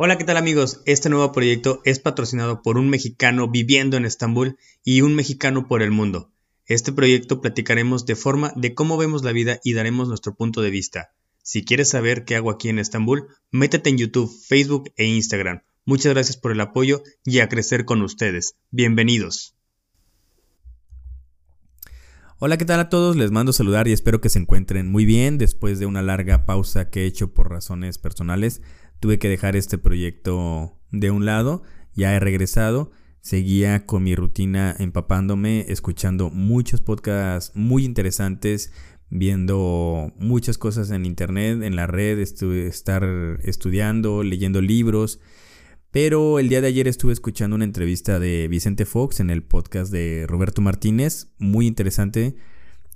Hola, ¿qué tal amigos? Este nuevo proyecto es patrocinado por un mexicano viviendo en Estambul y un mexicano por el mundo. Este proyecto platicaremos de forma de cómo vemos la vida y daremos nuestro punto de vista. Si quieres saber qué hago aquí en Estambul, métete en YouTube, Facebook e Instagram. Muchas gracias por el apoyo y a crecer con ustedes. Bienvenidos. Hola, ¿qué tal a todos? Les mando saludar y espero que se encuentren muy bien después de una larga pausa que he hecho por razones personales tuve que dejar este proyecto de un lado, ya he regresado, seguía con mi rutina empapándome, escuchando muchos podcasts muy interesantes, viendo muchas cosas en internet, en la red, estar estudiando, leyendo libros. Pero el día de ayer estuve escuchando una entrevista de Vicente Fox en el podcast de Roberto Martínez, muy interesante.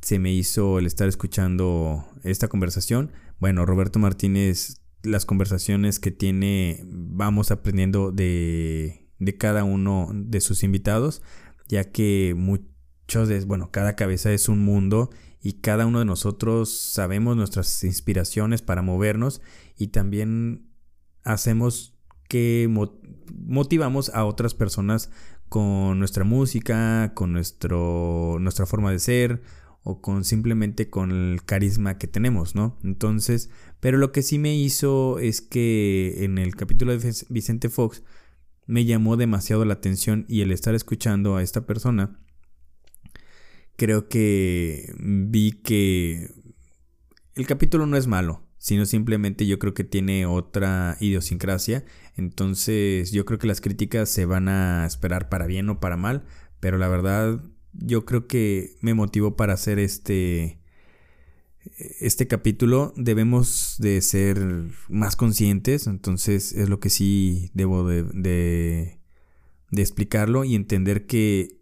Se me hizo el estar escuchando esta conversación. Bueno, Roberto Martínez las conversaciones que tiene, vamos aprendiendo de, de cada uno de sus invitados, ya que muchos de, bueno, cada cabeza es un mundo y cada uno de nosotros sabemos nuestras inspiraciones para movernos y también hacemos que motivamos a otras personas con nuestra música, con nuestro, nuestra forma de ser o con simplemente con el carisma que tenemos, ¿no? Entonces, pero lo que sí me hizo es que en el capítulo de Vicente Fox me llamó demasiado la atención y el estar escuchando a esta persona, creo que vi que el capítulo no es malo, sino simplemente yo creo que tiene otra idiosincrasia, entonces yo creo que las críticas se van a esperar para bien o para mal, pero la verdad yo creo que me motivó para hacer este este capítulo debemos de ser más conscientes, entonces es lo que sí debo de, de, explicarlo y entender que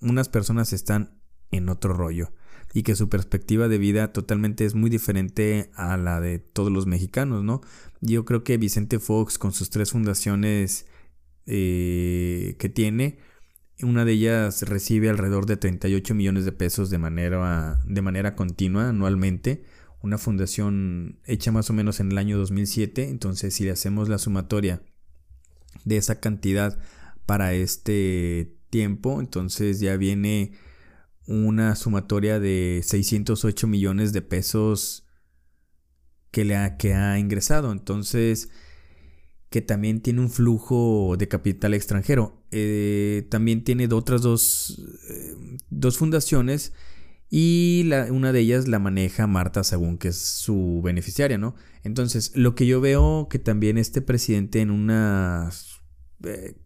unas personas están en otro rollo y que su perspectiva de vida totalmente es muy diferente a la de todos los mexicanos, ¿no? Yo creo que Vicente Fox con sus tres fundaciones eh, que tiene, una de ellas recibe alrededor de 38 millones de pesos de manera, de manera continua anualmente. Una fundación hecha más o menos en el año 2007. Entonces, si le hacemos la sumatoria de esa cantidad para este tiempo, entonces ya viene una sumatoria de 608 millones de pesos que, le ha, que ha ingresado. Entonces, que también tiene un flujo de capital extranjero. Eh, también tiene otras dos, eh, dos fundaciones y una de ellas la maneja Marta Sagún, que es su beneficiaria, ¿no? Entonces, lo que yo veo que también este presidente en unas eh,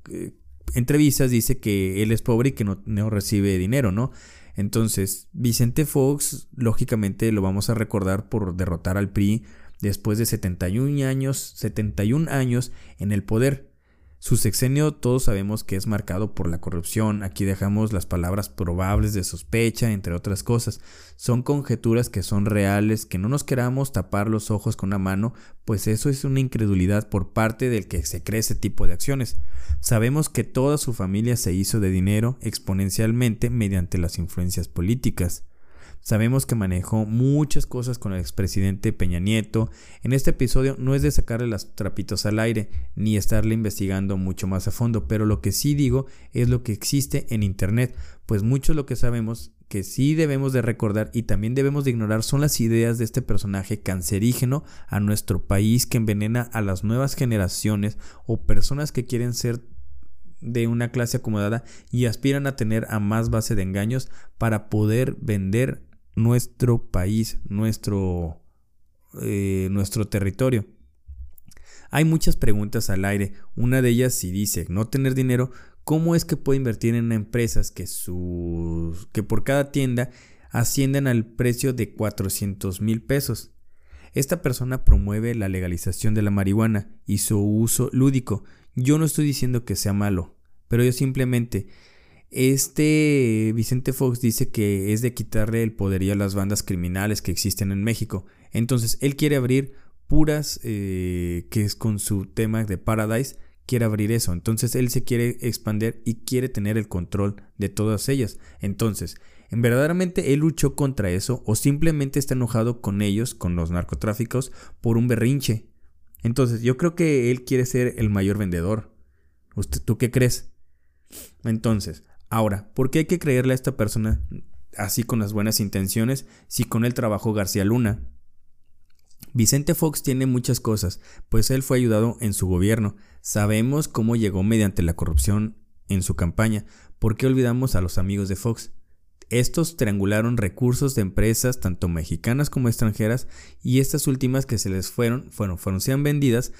entrevistas dice que él es pobre y que no, no recibe dinero, ¿no? Entonces, Vicente Fox, lógicamente lo vamos a recordar por derrotar al PRI después de 71 años, 71 años en el poder. Su sexenio todos sabemos que es marcado por la corrupción, aquí dejamos las palabras probables de sospecha, entre otras cosas. Son conjeturas que son reales, que no nos queramos tapar los ojos con una mano, pues eso es una incredulidad por parte del que se cree ese tipo de acciones. Sabemos que toda su familia se hizo de dinero exponencialmente mediante las influencias políticas. Sabemos que manejó muchas cosas con el expresidente Peña Nieto. En este episodio no es de sacarle las trapitos al aire ni estarle investigando mucho más a fondo, pero lo que sí digo es lo que existe en Internet, pues mucho lo que sabemos que sí debemos de recordar y también debemos de ignorar son las ideas de este personaje cancerígeno a nuestro país que envenena a las nuevas generaciones o personas que quieren ser de una clase acomodada y aspiran a tener a más base de engaños para poder vender nuestro país, nuestro, eh, nuestro territorio. Hay muchas preguntas al aire. Una de ellas si dice no tener dinero, ¿cómo es que puede invertir en empresas que, sus, que por cada tienda ascienden al precio de 400 mil pesos? Esta persona promueve la legalización de la marihuana y su uso lúdico. Yo no estoy diciendo que sea malo, pero yo simplemente este Vicente Fox dice que es de quitarle el poderío a las bandas criminales que existen en México. Entonces, él quiere abrir puras, eh, que es con su tema de Paradise, quiere abrir eso. Entonces, él se quiere expandir y quiere tener el control de todas ellas. Entonces, ¿en verdaderamente él luchó contra eso o simplemente está enojado con ellos, con los narcotráficos, por un berrinche? Entonces, yo creo que él quiere ser el mayor vendedor. ¿Usted, ¿Tú qué crees? Entonces, ahora, ¿por qué hay que creerle a esta persona así con las buenas intenciones si con él trabajó García Luna? Vicente Fox tiene muchas cosas, pues él fue ayudado en su gobierno. Sabemos cómo llegó mediante la corrupción en su campaña. ¿Por qué olvidamos a los amigos de Fox? Estos triangularon recursos de empresas tanto mexicanas como extranjeras y estas últimas que se les fueron, fueron, fueron sean vendidas,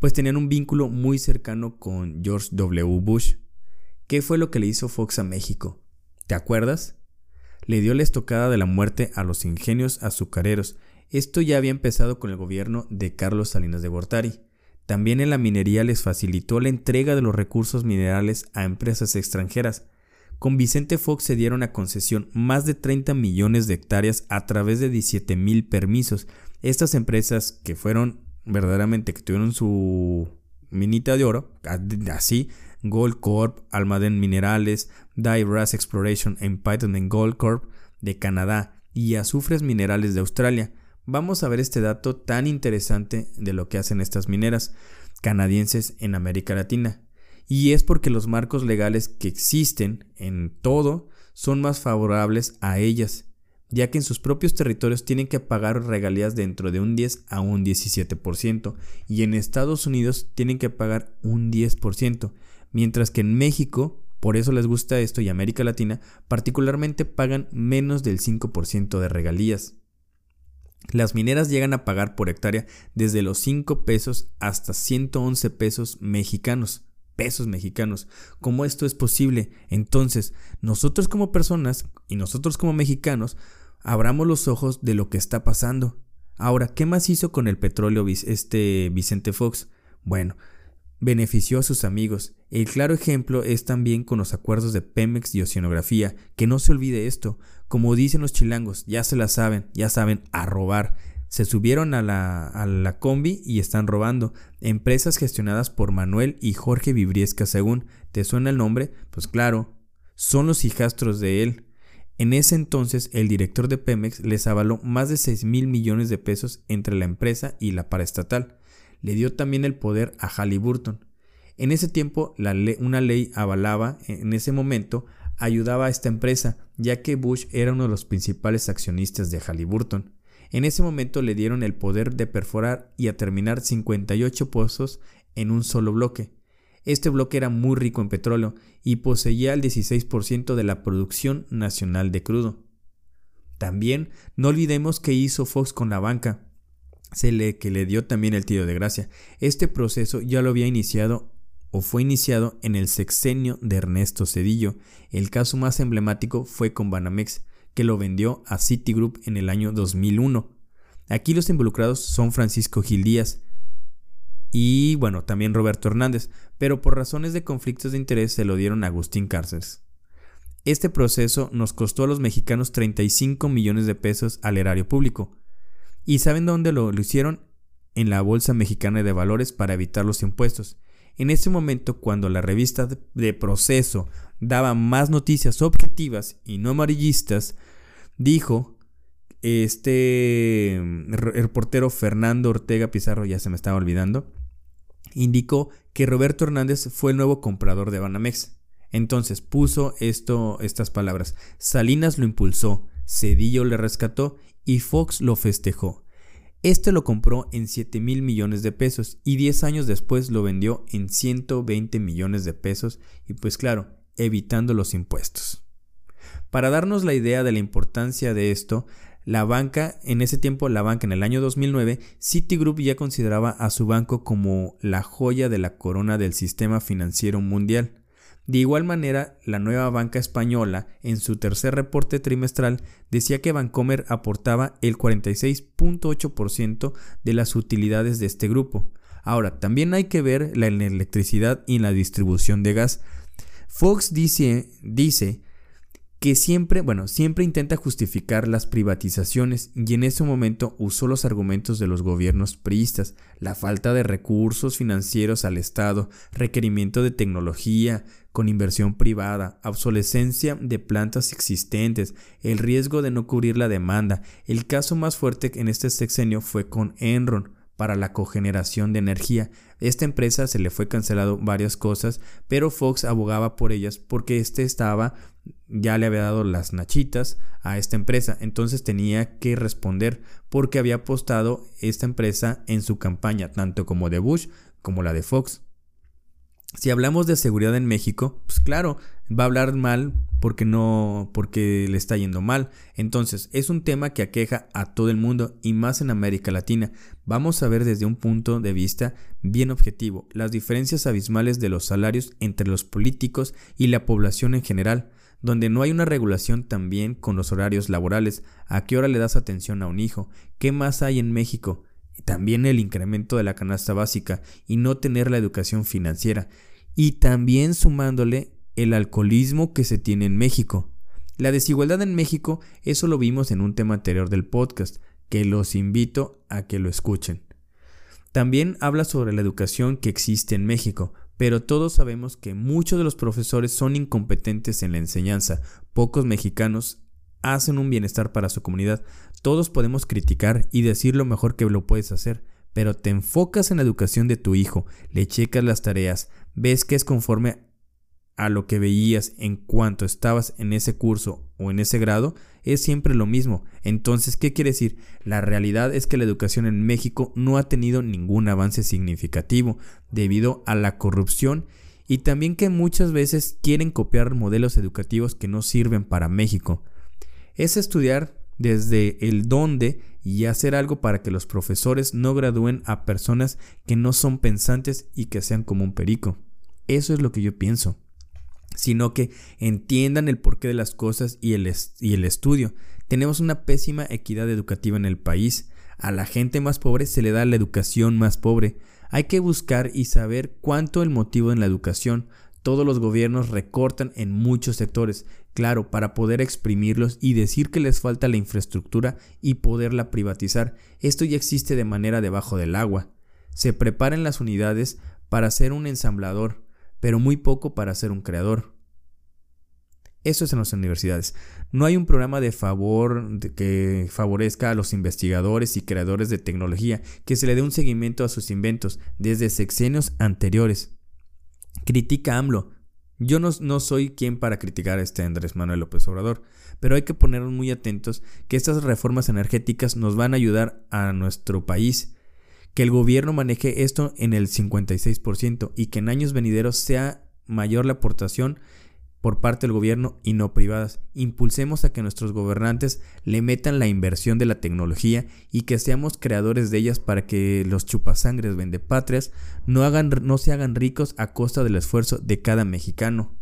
pues tenían un vínculo muy cercano con George W. Bush. ¿Qué fue lo que le hizo Fox a México? ¿Te acuerdas? Le dio la estocada de la muerte a los ingenios azucareros. Esto ya había empezado con el gobierno de Carlos Salinas de Gortari. También en la minería les facilitó la entrega de los recursos minerales a empresas extranjeras. Con Vicente Fox se dieron a concesión más de 30 millones de hectáreas a través de 17 mil permisos. Estas empresas que fueron verdaderamente que tuvieron su minita de oro, así, Gold Corp, Almaden Minerales, Dye Exploration en Python and Gold Corp de Canadá y Azufres Minerales de Australia. Vamos a ver este dato tan interesante de lo que hacen estas mineras canadienses en América Latina y es porque los marcos legales que existen en todo son más favorables a ellas, ya que en sus propios territorios tienen que pagar regalías dentro de un 10 a un 17% y en Estados Unidos tienen que pagar un 10%, mientras que en México, por eso les gusta esto y América Latina, particularmente pagan menos del 5% de regalías. Las mineras llegan a pagar por hectárea desde los 5 pesos hasta 111 pesos mexicanos pesos mexicanos. ¿Cómo esto es posible? Entonces, nosotros como personas y nosotros como mexicanos, abramos los ojos de lo que está pasando. Ahora, ¿qué más hizo con el petróleo este Vicente Fox? Bueno, benefició a sus amigos. El claro ejemplo es también con los acuerdos de Pemex y Oceanografía, que no se olvide esto, como dicen los chilangos, ya se la saben, ya saben, a robar se subieron a la, a la combi y están robando. Empresas gestionadas por Manuel y Jorge Vibriesca, según. ¿Te suena el nombre? Pues claro, son los hijastros de él. En ese entonces, el director de Pemex les avaló más de 6 mil millones de pesos entre la empresa y la paraestatal. Le dio también el poder a Halliburton. En ese tiempo, la una ley avalaba, en ese momento, ayudaba a esta empresa, ya que Bush era uno de los principales accionistas de Halliburton. En ese momento le dieron el poder de perforar y a terminar 58 pozos en un solo bloque. Este bloque era muy rico en petróleo y poseía el 16% de la producción nacional de crudo. También no olvidemos que hizo Fox con la banca, se le que le dio también el tiro de gracia. Este proceso ya lo había iniciado o fue iniciado en el sexenio de Ernesto Cedillo. El caso más emblemático fue con Banamex, que lo vendió a Citigroup en el año 2001. Aquí los involucrados son Francisco Gil Díaz y, bueno, también Roberto Hernández, pero por razones de conflictos de interés se lo dieron a Agustín Cárceles. Este proceso nos costó a los mexicanos 35 millones de pesos al erario público. ¿Y saben dónde lo, lo hicieron? En la Bolsa Mexicana de Valores para evitar los impuestos. En ese momento, cuando la revista de proceso daba más noticias objetivas y no amarillistas, dijo este el reportero Fernando Ortega Pizarro, ya se me estaba olvidando, indicó que Roberto Hernández fue el nuevo comprador de Banamex. Entonces puso esto, estas palabras. Salinas lo impulsó, Cedillo le rescató y Fox lo festejó. Este lo compró en 7 mil millones de pesos y 10 años después lo vendió en 120 millones de pesos y pues claro, evitando los impuestos. Para darnos la idea de la importancia de esto, la banca, en ese tiempo la banca en el año 2009, Citigroup ya consideraba a su banco como la joya de la corona del sistema financiero mundial. De igual manera, la nueva banca española, en su tercer reporte trimestral, decía que Bancomer aportaba el 46.8% de las utilidades de este grupo. Ahora, también hay que ver la electricidad y la distribución de gas. Fox dice, dice que siempre, bueno, siempre intenta justificar las privatizaciones y en ese momento usó los argumentos de los gobiernos priistas, la falta de recursos financieros al Estado, requerimiento de tecnología con inversión privada, obsolescencia de plantas existentes, el riesgo de no cubrir la demanda. El caso más fuerte en este sexenio fue con Enron, para la cogeneración de energía. Esta empresa se le fue cancelado varias cosas, pero Fox abogaba por ellas porque este estaba ya le había dado las nachitas a esta empresa, entonces tenía que responder porque había apostado esta empresa en su campaña, tanto como de Bush como la de Fox. Si hablamos de seguridad en México, pues claro, va a hablar mal porque no, porque le está yendo mal. Entonces, es un tema que aqueja a todo el mundo y más en América Latina. Vamos a ver desde un punto de vista bien objetivo las diferencias abismales de los salarios entre los políticos y la población en general, donde no hay una regulación también con los horarios laborales, a qué hora le das atención a un hijo, qué más hay en México, también el incremento de la canasta básica y no tener la educación financiera, y también sumándole el alcoholismo que se tiene en México. La desigualdad en México, eso lo vimos en un tema anterior del podcast, que los invito a que lo escuchen. También habla sobre la educación que existe en México, pero todos sabemos que muchos de los profesores son incompetentes en la enseñanza. Pocos mexicanos hacen un bienestar para su comunidad. Todos podemos criticar y decir lo mejor que lo puedes hacer, pero te enfocas en la educación de tu hijo, le checas las tareas, ves que es conforme a lo que veías en cuanto estabas en ese curso o en ese grado, es siempre lo mismo. Entonces, ¿qué quiere decir? La realidad es que la educación en México no ha tenido ningún avance significativo debido a la corrupción y también que muchas veces quieren copiar modelos educativos que no sirven para México es estudiar desde el dónde y hacer algo para que los profesores no gradúen a personas que no son pensantes y que sean como un perico. Eso es lo que yo pienso. Sino que entiendan el porqué de las cosas y el, y el estudio. Tenemos una pésima equidad educativa en el país. A la gente más pobre se le da la educación más pobre. Hay que buscar y saber cuánto el motivo en la educación. Todos los gobiernos recortan en muchos sectores, claro, para poder exprimirlos y decir que les falta la infraestructura y poderla privatizar. Esto ya existe de manera debajo del agua. Se preparan las unidades para ser un ensamblador, pero muy poco para ser un creador. Eso es en las universidades. No hay un programa de favor que favorezca a los investigadores y creadores de tecnología, que se le dé un seguimiento a sus inventos desde sexenios anteriores. Critica AMLO, yo no, soy quien para criticar a este Andrés Manuel López Obrador, pero hay que ponernos muy atentos que estas reformas energéticas nos van a ayudar a nuestro país, que el gobierno maneje esto en el 56% y que en años venideros sea mayor la aportación por parte del gobierno y no privadas. Impulsemos a que nuestros gobernantes le metan la inversión de la tecnología y que seamos creadores de ellas para que los chupasangres vendepatrias no, hagan, no se hagan ricos a costa del esfuerzo de cada mexicano.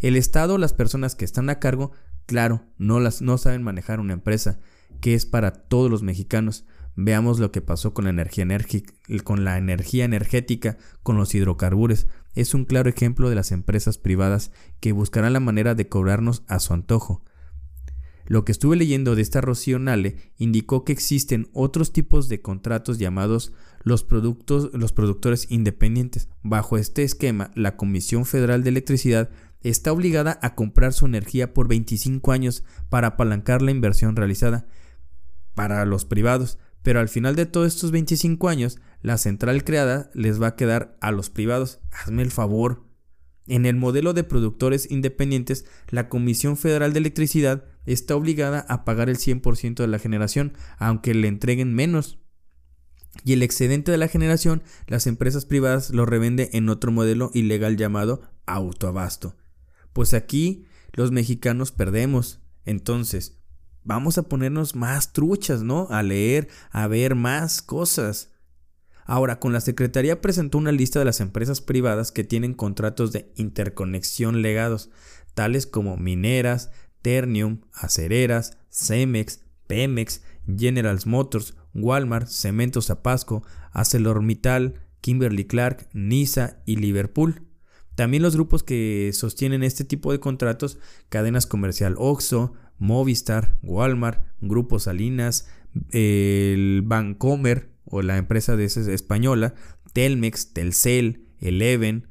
El Estado, las personas que están a cargo, claro, no, las, no saben manejar una empresa, que es para todos los mexicanos. Veamos lo que pasó con la energía, con la energía energética, con los hidrocarburos es un claro ejemplo de las empresas privadas que buscarán la manera de cobrarnos a su antojo. Lo que estuve leyendo de esta Rocío Nale indicó que existen otros tipos de contratos llamados los, productos, los productores independientes. Bajo este esquema, la Comisión Federal de Electricidad está obligada a comprar su energía por 25 años para apalancar la inversión realizada. Para los privados, pero al final de todos estos 25 años, la central creada les va a quedar a los privados. Hazme el favor. En el modelo de productores independientes, la Comisión Federal de Electricidad está obligada a pagar el 100% de la generación, aunque le entreguen menos. Y el excedente de la generación, las empresas privadas lo revenden en otro modelo ilegal llamado autoabasto. Pues aquí los mexicanos perdemos. Entonces, vamos a ponernos más truchas, ¿no? A leer, a ver más cosas. Ahora, con la Secretaría presentó una lista de las empresas privadas que tienen contratos de interconexión legados, tales como mineras, Ternium, acereras, Cemex, Pemex, General Motors, Walmart, Cementos Zapasco, ArcelorMittal, Kimberly Clark, Nisa y Liverpool. También los grupos que sostienen este tipo de contratos, cadenas comercial Oxxo, Movistar, Walmart, Grupo Salinas, el Bancomer o la empresa de esa española, Telmex, Telcel, Eleven,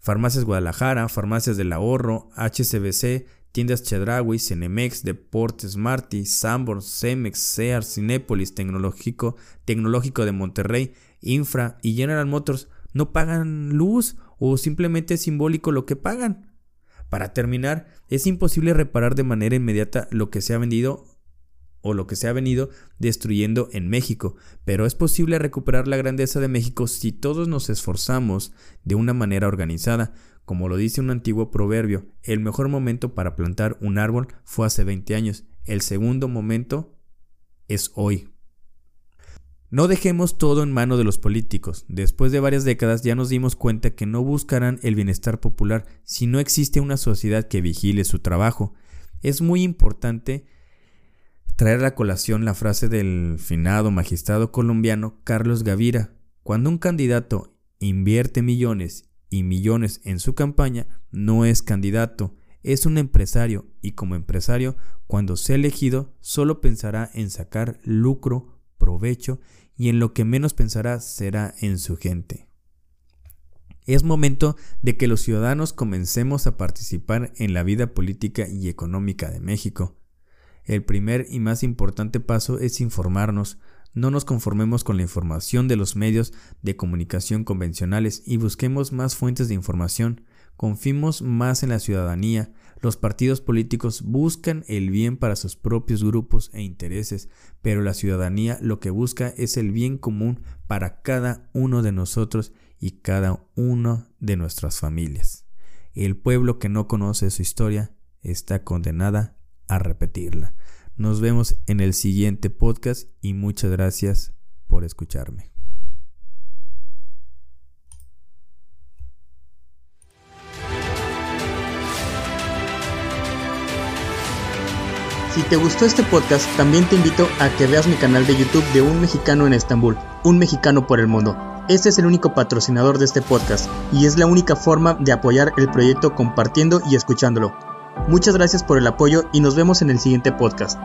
Farmacias Guadalajara, Farmacias del Ahorro, HCBC, Tiendas Chedraui, Cenemex, Deportes, Marty, Sambor, Cemex, Sears, Cinépolis, Tecnológico, Tecnológico de Monterrey, Infra y General Motors no pagan luz o simplemente es simbólico lo que pagan. Para terminar, es imposible reparar de manera inmediata lo que se ha vendido o lo que se ha venido destruyendo en México, pero es posible recuperar la grandeza de México si todos nos esforzamos de una manera organizada. Como lo dice un antiguo proverbio, el mejor momento para plantar un árbol fue hace 20 años, el segundo momento es hoy. No dejemos todo en mano de los políticos. Después de varias décadas ya nos dimos cuenta que no buscarán el bienestar popular si no existe una sociedad que vigile su trabajo. Es muy importante traer a colación la frase del finado magistrado colombiano Carlos Gavira. Cuando un candidato invierte millones y millones en su campaña, no es candidato, es un empresario y como empresario, cuando sea elegido, solo pensará en sacar lucro, provecho y en lo que menos pensará será en su gente. Es momento de que los ciudadanos comencemos a participar en la vida política y económica de México. El primer y más importante paso es informarnos, no nos conformemos con la información de los medios de comunicación convencionales y busquemos más fuentes de información, confiemos más en la ciudadanía, los partidos políticos buscan el bien para sus propios grupos e intereses, pero la ciudadanía lo que busca es el bien común para cada uno de nosotros y cada uno de nuestras familias. El pueblo que no conoce su historia está condenada a repetirla. Nos vemos en el siguiente podcast y muchas gracias por escucharme. Si te gustó este podcast, también te invito a que veas mi canal de YouTube de Un Mexicano en Estambul, Un Mexicano por el Mundo. Este es el único patrocinador de este podcast y es la única forma de apoyar el proyecto compartiendo y escuchándolo. Muchas gracias por el apoyo y nos vemos en el siguiente podcast.